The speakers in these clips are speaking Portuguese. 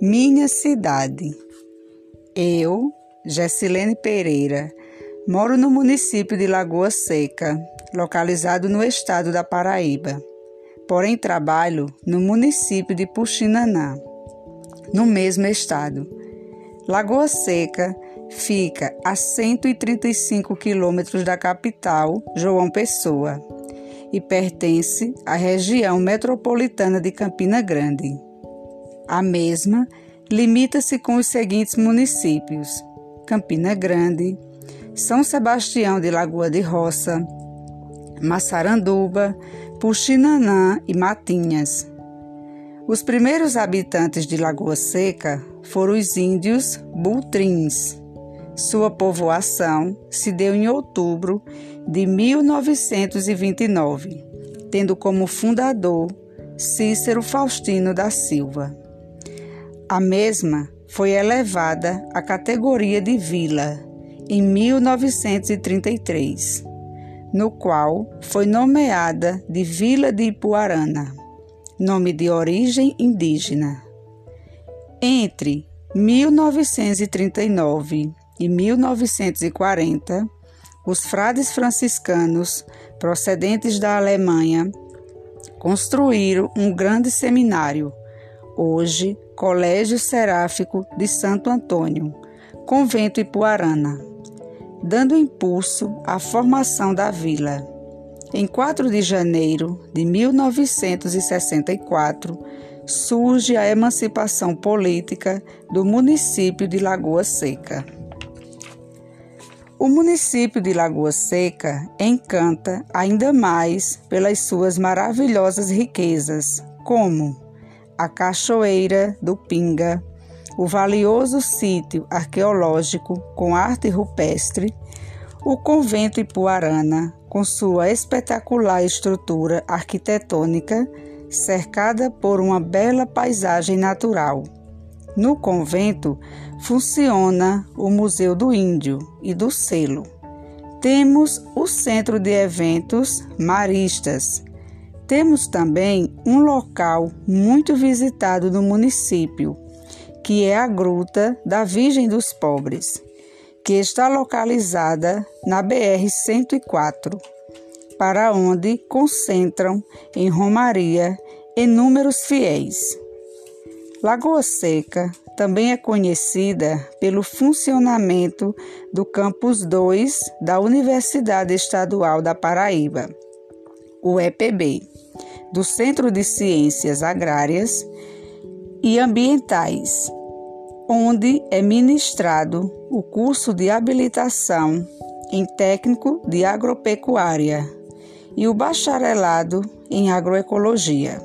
Minha cidade. Eu, Gessilene Pereira, moro no município de Lagoa Seca, localizado no estado da Paraíba. Porém, trabalho no município de Puxinanã, no mesmo estado. Lagoa Seca fica a 135 quilômetros da capital, João Pessoa, e pertence à região metropolitana de Campina Grande. A mesma limita-se com os seguintes municípios: Campina Grande, São Sebastião de Lagoa de Roça, Massaranduba, Puxinanã e Matinhas. Os primeiros habitantes de Lagoa Seca foram os índios Bultrins. Sua povoação se deu em outubro de 1929, tendo como fundador Cícero Faustino da Silva. A mesma foi elevada à categoria de vila em 1933, no qual foi nomeada de Vila de Ipuarana, nome de origem indígena. Entre 1939 e 1940, os frades franciscanos procedentes da Alemanha construíram um grande seminário, hoje Colégio Seráfico de Santo Antônio, Convento Ipuarana, dando impulso à formação da vila. Em 4 de janeiro de 1964, surge a emancipação política do município de Lagoa Seca. O município de Lagoa Seca encanta ainda mais pelas suas maravilhosas riquezas, como a Cachoeira do Pinga, o valioso sítio arqueológico com arte rupestre, o convento Ipuarana, com sua espetacular estrutura arquitetônica, cercada por uma bela paisagem natural. No convento funciona o Museu do Índio e do Selo. Temos o Centro de Eventos Maristas, temos também um local muito visitado no município, que é a Gruta da Virgem dos Pobres, que está localizada na BR-104, para onde concentram em Romaria inúmeros fiéis. Lagoa Seca também é conhecida pelo funcionamento do Campus 2 da Universidade Estadual da Paraíba o EPB, do Centro de Ciências Agrárias e Ambientais, onde é ministrado o curso de habilitação em técnico de agropecuária e o bacharelado em agroecologia.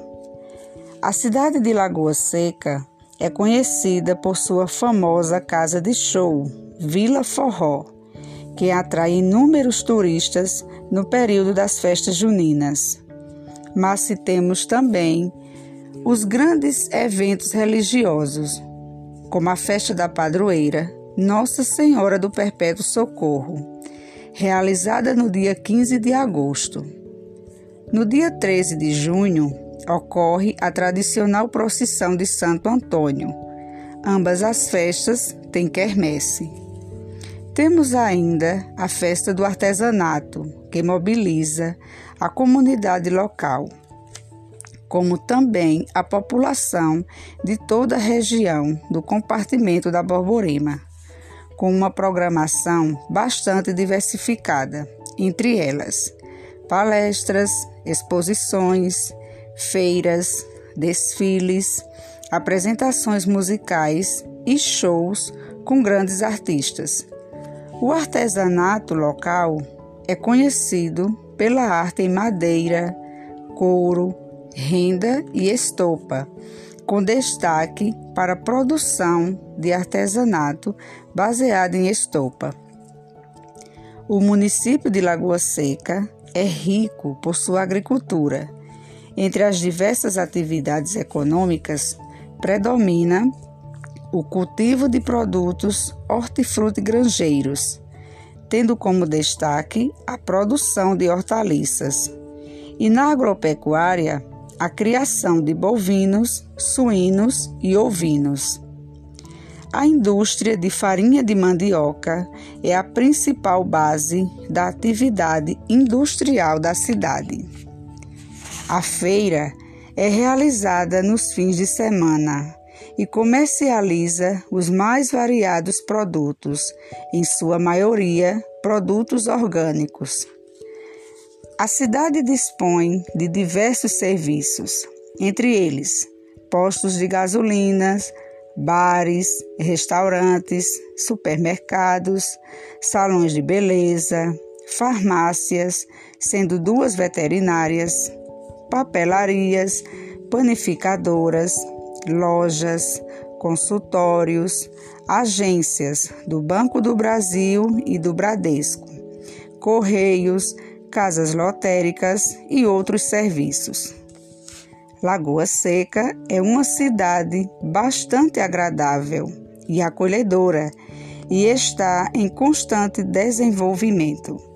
A cidade de Lagoa Seca é conhecida por sua famosa casa de show, Vila Forró, que atrai inúmeros turistas no período das festas juninas. Mas temos também os grandes eventos religiosos, como a festa da padroeira Nossa Senhora do Perpétuo Socorro, realizada no dia 15 de agosto. No dia 13 de junho, ocorre a tradicional procissão de Santo Antônio. Ambas as festas têm quermesse. Temos ainda a festa do artesanato, que mobiliza a comunidade local, como também a população de toda a região do compartimento da Borborema, com uma programação bastante diversificada, entre elas palestras, exposições, feiras, desfiles, apresentações musicais e shows com grandes artistas. O artesanato local é conhecido pela arte em madeira, couro, renda e estopa, com destaque para a produção de artesanato baseado em estopa. O município de Lagoa Seca é rico por sua agricultura. Entre as diversas atividades econômicas, predomina o cultivo de produtos hortifrutigranjeiros, tendo como destaque a produção de hortaliças. E na agropecuária, a criação de bovinos, suínos e ovinos. A indústria de farinha de mandioca é a principal base da atividade industrial da cidade. A feira é realizada nos fins de semana e comercializa os mais variados produtos, em sua maioria produtos orgânicos. A cidade dispõe de diversos serviços, entre eles postos de gasolinas, bares, restaurantes, supermercados, salões de beleza, farmácias, sendo duas veterinárias, papelarias, panificadoras, lojas, consultórios, agências do Banco do Brasil e do Bradesco, correios, casas lotéricas e outros serviços. Lagoa Seca é uma cidade bastante agradável e acolhedora e está em constante desenvolvimento.